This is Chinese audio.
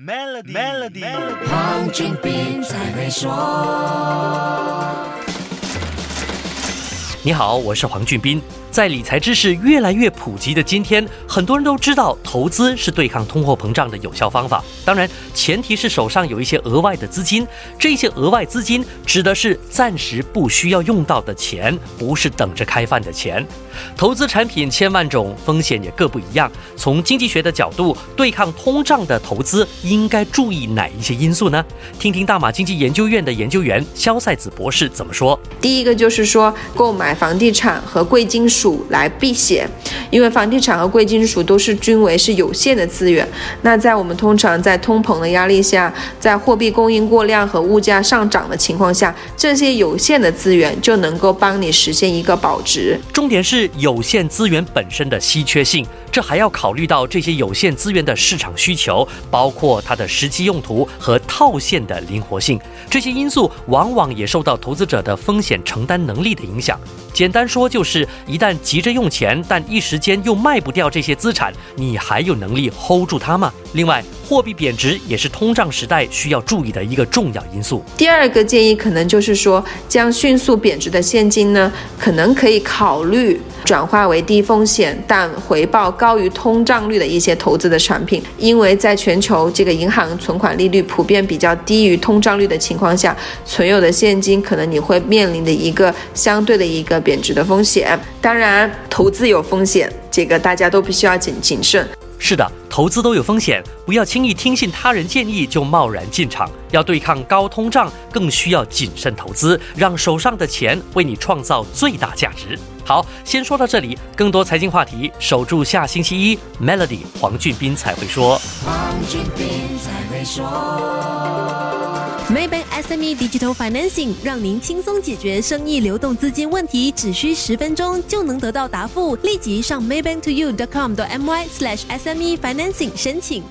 Melody，Melody，黄俊斌才会说。你好，我是黄俊斌。在理财知识越来越普及的今天，很多人都知道投资是对抗通货膨胀的有效方法。当然，前提是手上有一些额外的资金。这些额外资金指的是暂时不需要用到的钱，不是等着开饭的钱。投资产品千万种，风险也各不一样。从经济学的角度，对抗通胀的投资应该注意哪一些因素呢？听听大马经济研究院的研究员肖赛子博士怎么说。第一个就是说，购买房地产和贵金属来避险，因为房地产和贵金属都是均为是有限的资源。那在我们通常在通膨的压力下，在货币供应过量和物价上涨的情况下，这些有限的资源就能够帮你实现一个保值。重点是。有限资源本身的稀缺性，这还要考虑到这些有限资源的市场需求，包括它的实际用途和套现的灵活性。这些因素往往也受到投资者的风险承担能力的影响。简单说就是，一旦急着用钱，但一时间又卖不掉这些资产，你还有能力 hold 住它吗？另外，货币贬值也是通胀时代需要注意的一个重要因素。第二个建议可能就是说，将迅速贬值的现金呢，可能可以考虑。转化为低风险但回报高于通胀率的一些投资的产品，因为在全球这个银行存款利率普遍比较低于通胀率的情况下，存有的现金可能你会面临的一个相对的一个贬值的风险。当然，投资有风险，这个大家都必须要谨谨慎。是的，投资都有风险，不要轻易听信他人建议就贸然进场。要对抗高通胀，更需要谨慎投资，让手上的钱为你创造最大价值。好，先说到这里，更多财经话题，守住下星期一，Melody 黄俊斌才会说。黄俊斌才会说。Maybank SME Digital Financing 让您轻松解决生意流动资金问题，只需十分钟就能得到答复。立即上 maybanktoyou.com.my/smefinancing 申请。